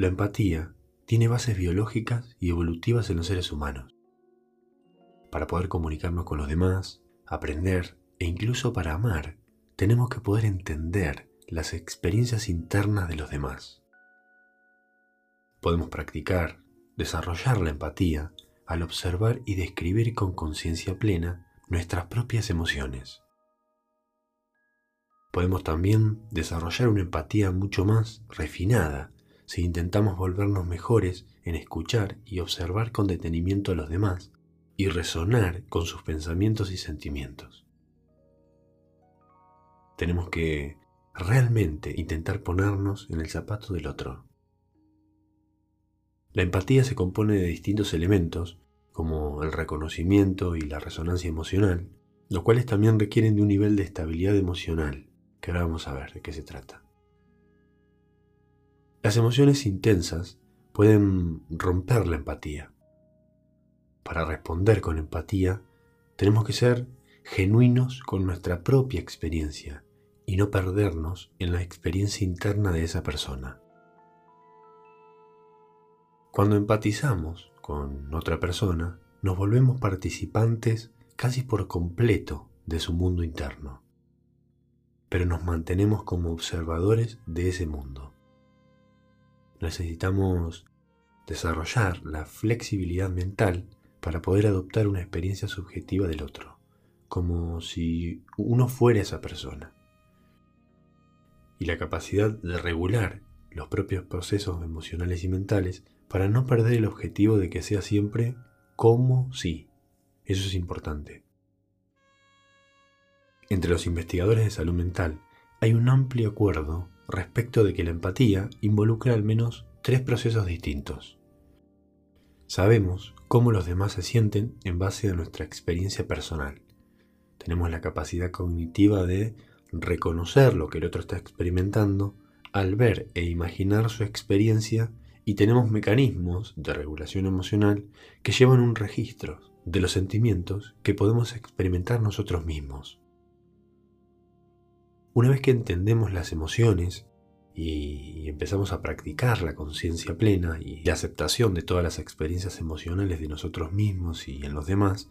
La empatía tiene bases biológicas y evolutivas en los seres humanos. Para poder comunicarnos con los demás, aprender e incluso para amar, tenemos que poder entender las experiencias internas de los demás. Podemos practicar, desarrollar la empatía al observar y describir con conciencia plena nuestras propias emociones. Podemos también desarrollar una empatía mucho más refinada si intentamos volvernos mejores en escuchar y observar con detenimiento a los demás y resonar con sus pensamientos y sentimientos. Tenemos que realmente intentar ponernos en el zapato del otro. La empatía se compone de distintos elementos, como el reconocimiento y la resonancia emocional, los cuales también requieren de un nivel de estabilidad emocional, que ahora vamos a ver de qué se trata. Las emociones intensas pueden romper la empatía. Para responder con empatía, tenemos que ser genuinos con nuestra propia experiencia y no perdernos en la experiencia interna de esa persona. Cuando empatizamos con otra persona, nos volvemos participantes casi por completo de su mundo interno, pero nos mantenemos como observadores de ese mundo necesitamos desarrollar la flexibilidad mental para poder adoptar una experiencia subjetiva del otro, como si uno fuera esa persona. Y la capacidad de regular los propios procesos emocionales y mentales para no perder el objetivo de que sea siempre como si. Eso es importante. Entre los investigadores de salud mental hay un amplio acuerdo respecto de que la empatía involucra al menos tres procesos distintos. Sabemos cómo los demás se sienten en base a nuestra experiencia personal. Tenemos la capacidad cognitiva de reconocer lo que el otro está experimentando al ver e imaginar su experiencia y tenemos mecanismos de regulación emocional que llevan un registro de los sentimientos que podemos experimentar nosotros mismos. Una vez que entendemos las emociones y empezamos a practicar la conciencia plena y la aceptación de todas las experiencias emocionales de nosotros mismos y en los demás,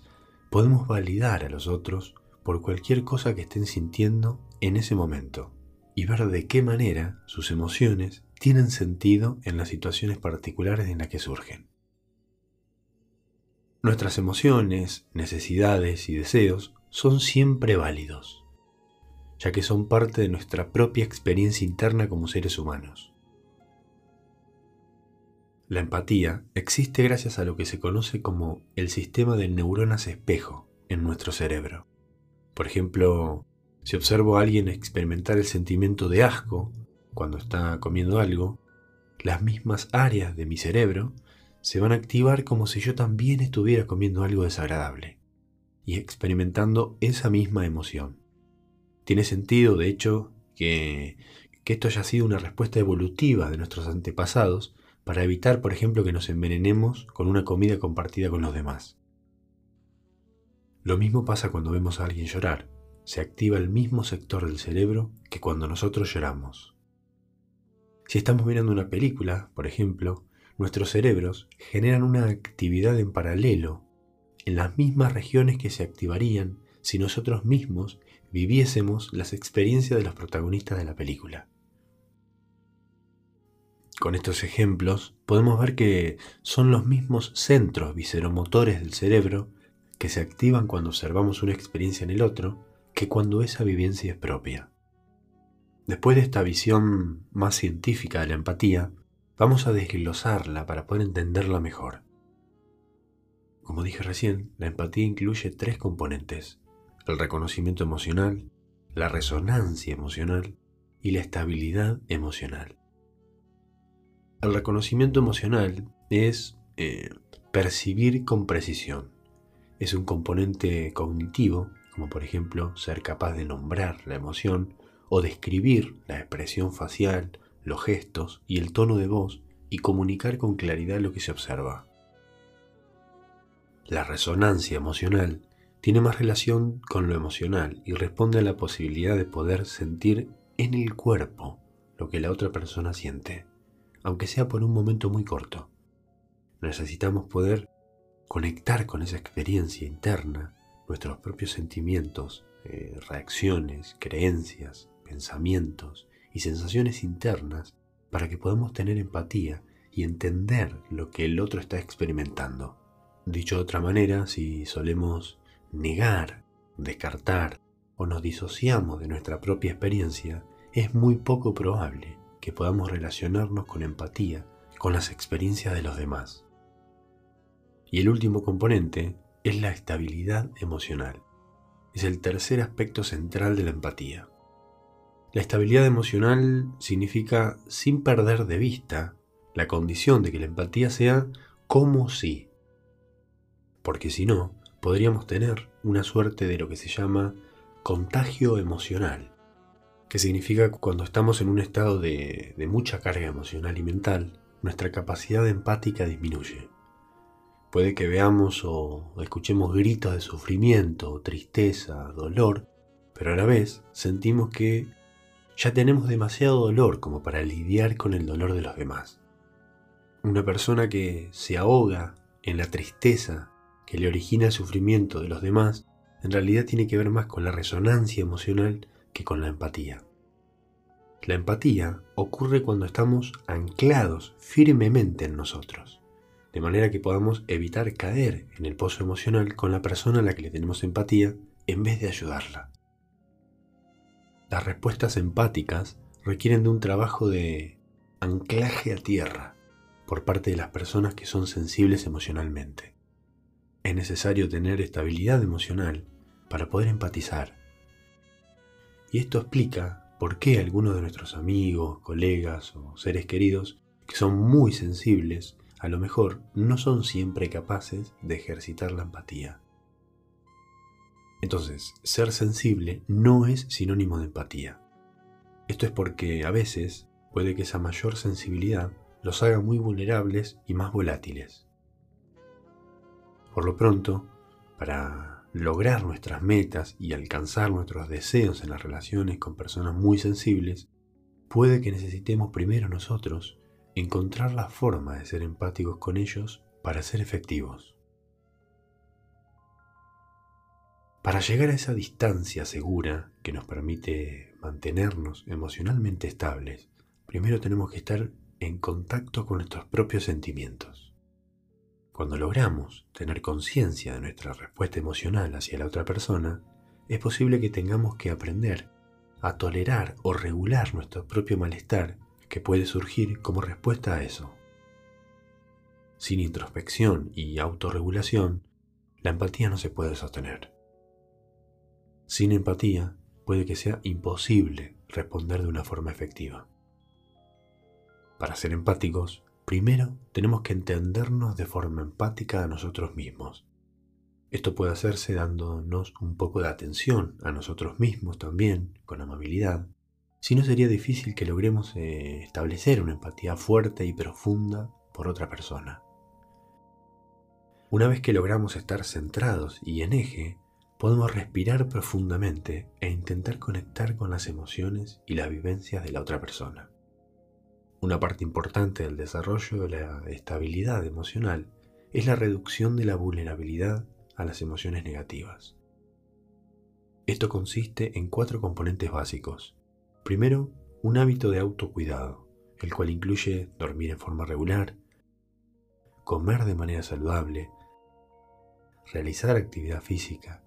podemos validar a los otros por cualquier cosa que estén sintiendo en ese momento y ver de qué manera sus emociones tienen sentido en las situaciones particulares en las que surgen. Nuestras emociones, necesidades y deseos son siempre válidos ya que son parte de nuestra propia experiencia interna como seres humanos. La empatía existe gracias a lo que se conoce como el sistema de neuronas espejo en nuestro cerebro. Por ejemplo, si observo a alguien experimentar el sentimiento de asco cuando está comiendo algo, las mismas áreas de mi cerebro se van a activar como si yo también estuviera comiendo algo desagradable y experimentando esa misma emoción. Tiene sentido, de hecho, que, esto haya sido una respuesta evolutiva de nuestros antepasados para evitar, por ejemplo, que nos envenenemos con una comida compartida con los demás. Lo mismo pasa cuando vemos a alguien llorar. Se activa el mismo sector del cerebro que cuando nosotros lloramos. Si estamos mirando una película, por ejemplo, nuestros cerebros generan una actividad en paralelo en las mismas regiones que se activarían si nosotros mismos viviésemos las experiencias de los protagonistas de la película. Con estos ejemplos podemos ver que son los mismos centros viseromotores del cerebro que se activan cuando observamos una experiencia en el otro que cuando esa vivencia es propia. Después de esta visión más científica de la empatía, vamos a desglosarla para poder entenderla mejor. Como dije recién, la empatía incluye tres componentes el reconocimiento emocional, la resonancia emocional y la estabilidad emocional. El reconocimiento emocional es eh, percibir con precisión. Es un componente cognitivo, como por ejemplo ser capaz de nombrar la emoción o describir la expresión facial, los gestos y el tono de voz y comunicar con claridad lo que se observa. La resonancia emocional tiene más relación con lo emocional y responde a la posibilidad de poder sentir en el cuerpo lo que la otra persona siente, aunque sea por un momento muy corto. Necesitamos poder conectar con esa experiencia interna, nuestros propios sentimientos, eh, reacciones, creencias, pensamientos y sensaciones internas para que podamos tener empatía y entender lo que el otro está experimentando. Dicho de otra manera, si solemos negar, descartar o nos disociamos de nuestra propia experiencia, es muy poco probable que podamos relacionarnos con empatía con las experiencias de los demás. Y el último componente es la estabilidad emocional. Es el tercer aspecto central de la empatía. La estabilidad emocional significa sin perder de vista la condición de que la empatía sea como si. Porque si no, podríamos tener una suerte de lo que se llama contagio emocional, que significa cuando estamos en un estado de, de mucha carga emocional y mental, nuestra capacidad empática disminuye. Puede que veamos o escuchemos gritos de sufrimiento, tristeza, dolor, pero a la vez sentimos que ya tenemos demasiado dolor como para lidiar con el dolor de los demás. Una persona que se ahoga en la tristeza que le origina el sufrimiento de los demás, en realidad tiene que ver más con la resonancia emocional que con la empatía. La empatía ocurre cuando estamos anclados firmemente en nosotros de manera que podamos evitar caer en el pozo emocional con la persona a la que le tenemos empatía en vez de ayudarla. Las respuestas empáticas requieren de un trabajo de anclaje a tierra por parte de las personas que son sensibles emocionalmente. Es necesario tener estabilidad emocional para poder empatizar. Y esto explica por qué algunos de nuestros amigos, colegas o seres queridos que son muy sensibles a lo mejor no son siempre capaces de ejercitar la empatía. Entonces, ser sensible no es sinónimo de empatía. Esto es porque a veces puede que esa mayor sensibilidad los haga muy vulnerables y más volátiles. Por lo pronto, para lograr nuestras metas y alcanzar nuestros deseos en las relaciones con personas muy sensibles, puede que necesitemos primero nosotros encontrar la forma de ser empáticos con ellos para ser efectivos. Para llegar a esa distancia segura que nos permite mantenernos emocionalmente estables, primero tenemos que estar en contacto con nuestros propios sentimientos. Cuando logramos tener conciencia de nuestra respuesta emocional hacia la otra persona, es posible que tengamos que aprender a tolerar o regular nuestro propio malestar que puede surgir como respuesta a eso. Sin introspección y autorregulación, la empatía no se puede sostener. Sin empatía, puede que sea imposible responder de una forma efectiva. Para ser empáticos, primero tenemos que entendernos de forma empática a nosotros mismos. Esto puede hacerse dándonos un poco de atención a nosotros mismos también, con amabilidad, si no sería difícil que logremos eh, establecer una empatía fuerte y profunda por otra persona. Una vez que logramos estar centrados y en eje, podemos respirar profundamente e intentar conectar con las emociones y las vivencias de la otra persona. Una parte importante del desarrollo de la estabilidad emocional es la reducción de la vulnerabilidad a las emociones negativas. Esto consiste en cuatro componentes básicos Primero, un hábito de autocuidado, el cual incluye dormir en forma regular, comer de manera saludable, realizar actividad física,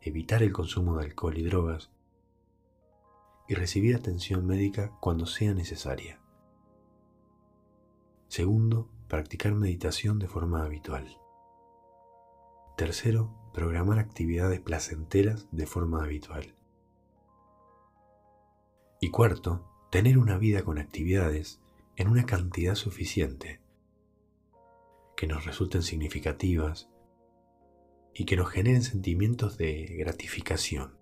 evitar el consumo de alcohol y drogas y recibir atención médica cuando sea necesaria. Segundo, practicar meditación de forma habitual. Tercero, programar actividades placenteras de forma habitual. Y cuarto, tener una vida con actividades en una cantidad suficiente que nos resulten significativas y que nos generen sentimientos de gratificación,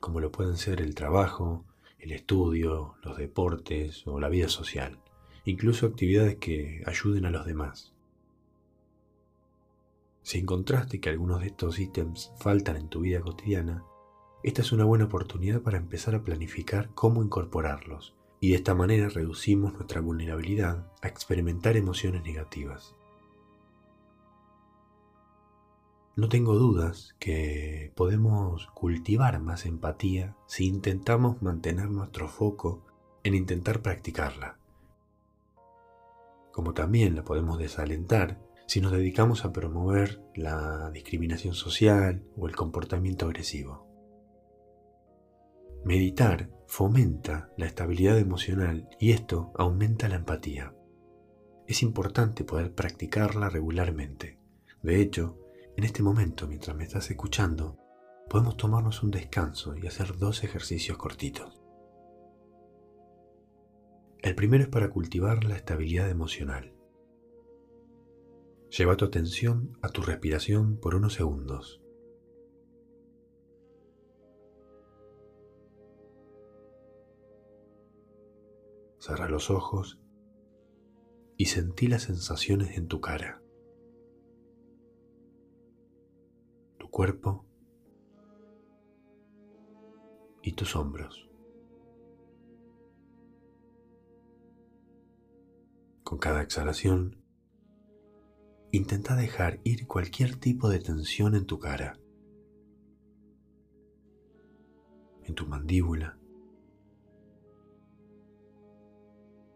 como lo pueden ser el trabajo, el estudio, los deportes o la vida social, incluso actividades que ayuden a los demás. Si encontraste que algunos de estos ítems faltan en tu vida cotidiana, esta es una buena oportunidad para empezar a planificar cómo incorporarlos y de esta manera reducimos nuestra vulnerabilidad a experimentar emociones negativas. No tengo dudas que podemos cultivar más empatía si intentamos mantener nuestro foco en intentar practicarla, como también la podemos desalentar si nos dedicamos a promover la discriminación social o el comportamiento agresivo. Meditar fomenta la estabilidad emocional y esto aumenta la empatía. Es importante poder practicarla regularmente. De hecho, en este momento, mientras me estás escuchando, podemos tomarnos un descanso y hacer dos ejercicios cortitos. El primero es para cultivar la estabilidad emocional. Lleva tu atención a tu respiración por unos segundos. Cerra los ojos y sentí las sensaciones en tu cara. Cuerpo y tus hombros. Con cada exhalación, intenta dejar ir cualquier tipo de tensión en tu cara, en tu mandíbula,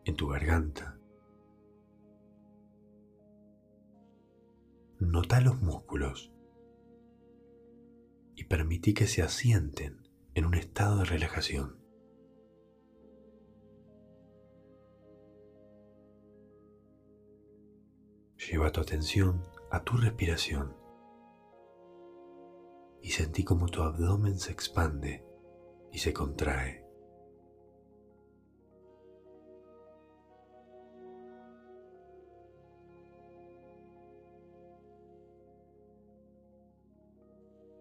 en tu garganta. Nota los músculos permití que se asienten en un estado de relajación. Lleva tu atención a tu respiración y sentí como tu abdomen se expande y se contrae.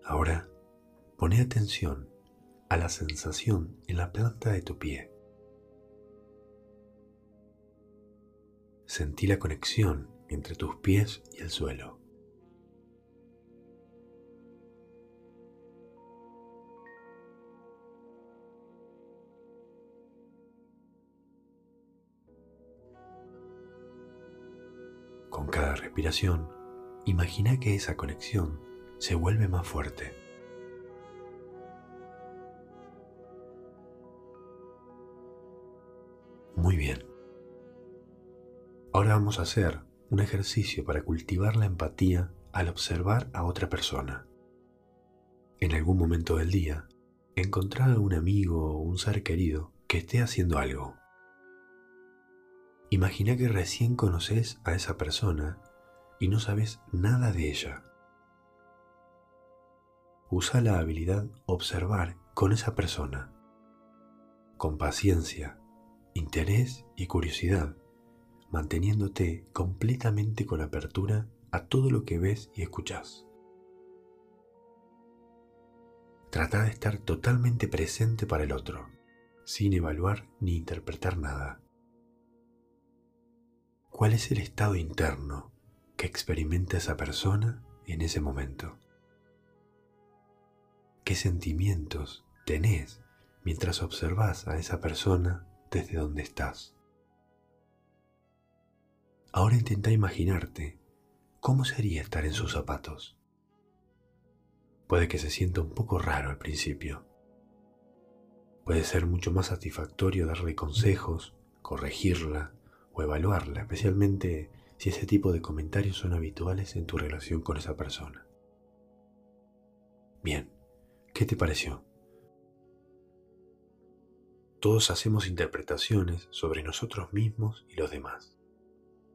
Ahora Pone atención a la sensación en la planta de tu pie. Sentí la conexión entre tus pies y el suelo. Con cada respiración, imagina que esa conexión se vuelve más fuerte. Muy bien. Ahora vamos a hacer un ejercicio para cultivar la empatía al observar a otra persona. En algún momento del día, encontrar a un amigo o un ser querido que esté haciendo algo. Imagina que recién conoces a esa persona y no sabes nada de ella. Usa la habilidad observar con esa persona, con paciencia, interés y curiosidad, manteniéndote completamente con apertura a todo lo que ves y escuchas. Trata de estar totalmente presente para el otro, sin evaluar ni interpretar nada. ¿Cuál es el estado interno que experimenta esa persona en ese momento? ¿Qué sentimientos tenés mientras observas a esa persona desde donde estás. Ahora intenta imaginarte cómo sería estar en sus zapatos. Puede que se sienta un poco raro al principio. Puede ser mucho más satisfactorio darle consejos, corregirla o evaluarla, especialmente si ese tipo de comentarios son habituales en tu relación con esa persona. Bien, ¿qué te pareció? Todos hacemos interpretaciones sobre nosotros mismos y los demás.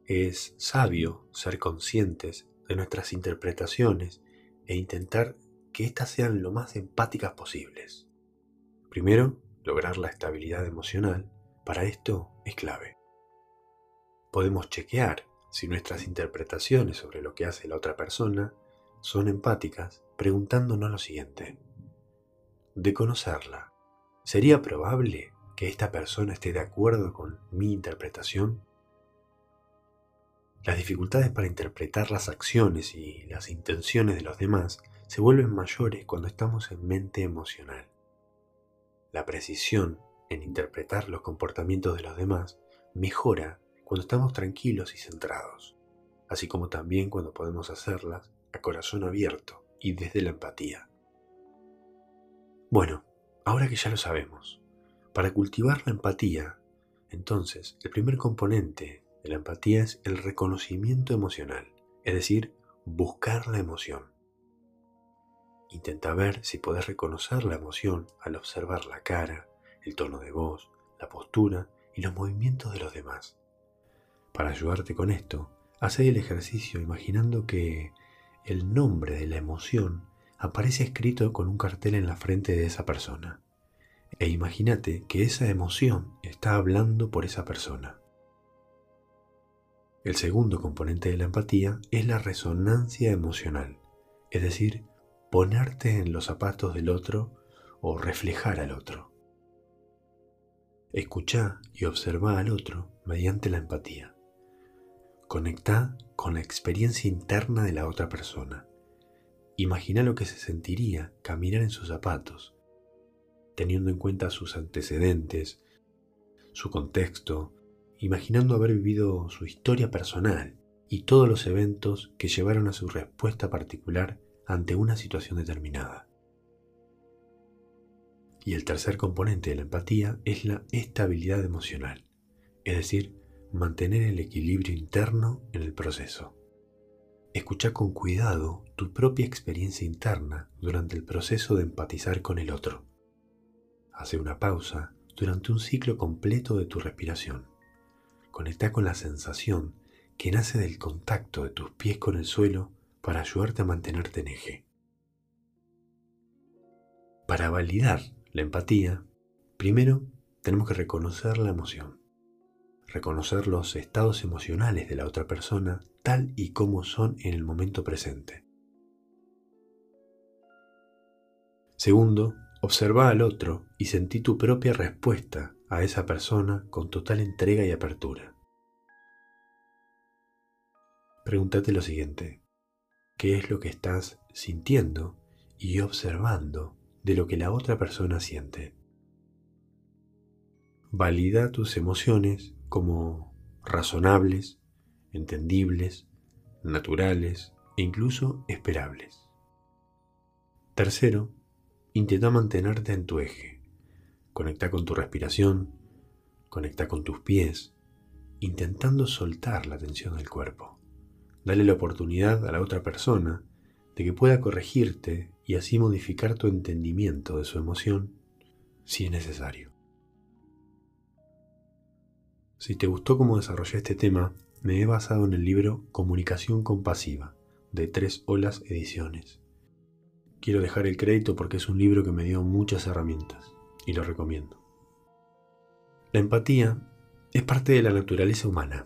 Es sabio ser conscientes de nuestras interpretaciones e intentar que éstas sean lo más empáticas posibles. Primero, lograr la estabilidad emocional. Para esto es clave. Podemos chequear si nuestras interpretaciones sobre lo que hace la otra persona son empáticas preguntándonos lo siguiente. De conocerla, ¿sería probable que esta persona esté de acuerdo con mi interpretación? Las dificultades para interpretar las acciones y las intenciones de los demás se vuelven mayores cuando estamos en mente emocional. La precisión en interpretar los comportamientos de los demás mejora cuando estamos tranquilos y centrados, así como también cuando podemos hacerlas a corazón abierto y desde la empatía. Bueno, ahora que ya lo sabemos, para cultivar la empatía, entonces el primer componente de la empatía es el reconocimiento emocional, es decir, buscar la emoción. Intenta ver si puedes reconocer la emoción al observar la cara, el tono de voz, la postura y los movimientos de los demás. Para ayudarte con esto, hace el ejercicio imaginando que el nombre de la emoción aparece escrito con un cartel en la frente de esa persona. E imagínate que esa emoción está hablando por esa persona. El segundo componente de la empatía es la resonancia emocional, es decir, ponerte en los zapatos del otro o reflejar al otro. Escucha y observa al otro mediante la empatía. Conecta con la experiencia interna de la otra persona. Imagina lo que se sentiría caminar en sus zapatos, teniendo en cuenta sus antecedentes, su contexto, imaginando haber vivido su historia personal y todos los eventos que llevaron a su respuesta particular ante una situación determinada. Y el tercer componente de la empatía es la estabilidad emocional, es decir, mantener el equilibrio interno en el proceso. Escucha con cuidado tu propia experiencia interna durante el proceso de empatizar con el otro. Hace una pausa durante un ciclo completo de tu respiración. Conecta con la sensación que nace del contacto de tus pies con el suelo para ayudarte a mantenerte en eje. Para validar la empatía, primero tenemos que reconocer la emoción, reconocer los estados emocionales de la otra persona tal y como son en el momento presente. Segundo, observa al otro y sentí tu propia respuesta a esa persona con total entrega y apertura. Pregúntate lo siguiente, qué es lo que estás sintiendo y observando de lo que la otra persona siente. Valida tus emociones como razonables, entendibles, naturales e incluso esperables. Tercero, intenta mantenerte en tu eje. Conecta con tu respiración, conecta con tus pies, intentando soltar la tensión del cuerpo. Dale la oportunidad a la otra persona de que pueda corregirte y así modificar tu entendimiento de su emoción si es necesario. Si te gustó cómo desarrollé este tema, me he basado en el libro Comunicación Compasiva, de Tres Olas Ediciones. Quiero dejar el crédito porque es un libro que me dio muchas herramientas y lo recomiendo. La empatía es parte de la naturaleza humana,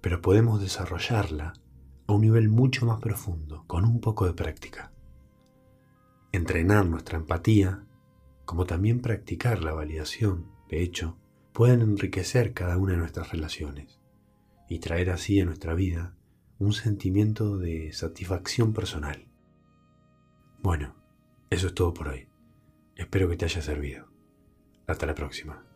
pero podemos desarrollarla a un nivel mucho más profundo, con un poco de práctica. Entrenar nuestra empatía, como también practicar la validación, de hecho, pueden enriquecer cada una de nuestras relaciones y traer así a nuestra vida un sentimiento de satisfacción personal. Bueno, eso es todo por hoy. Espero que te haya servido. Hasta la próxima.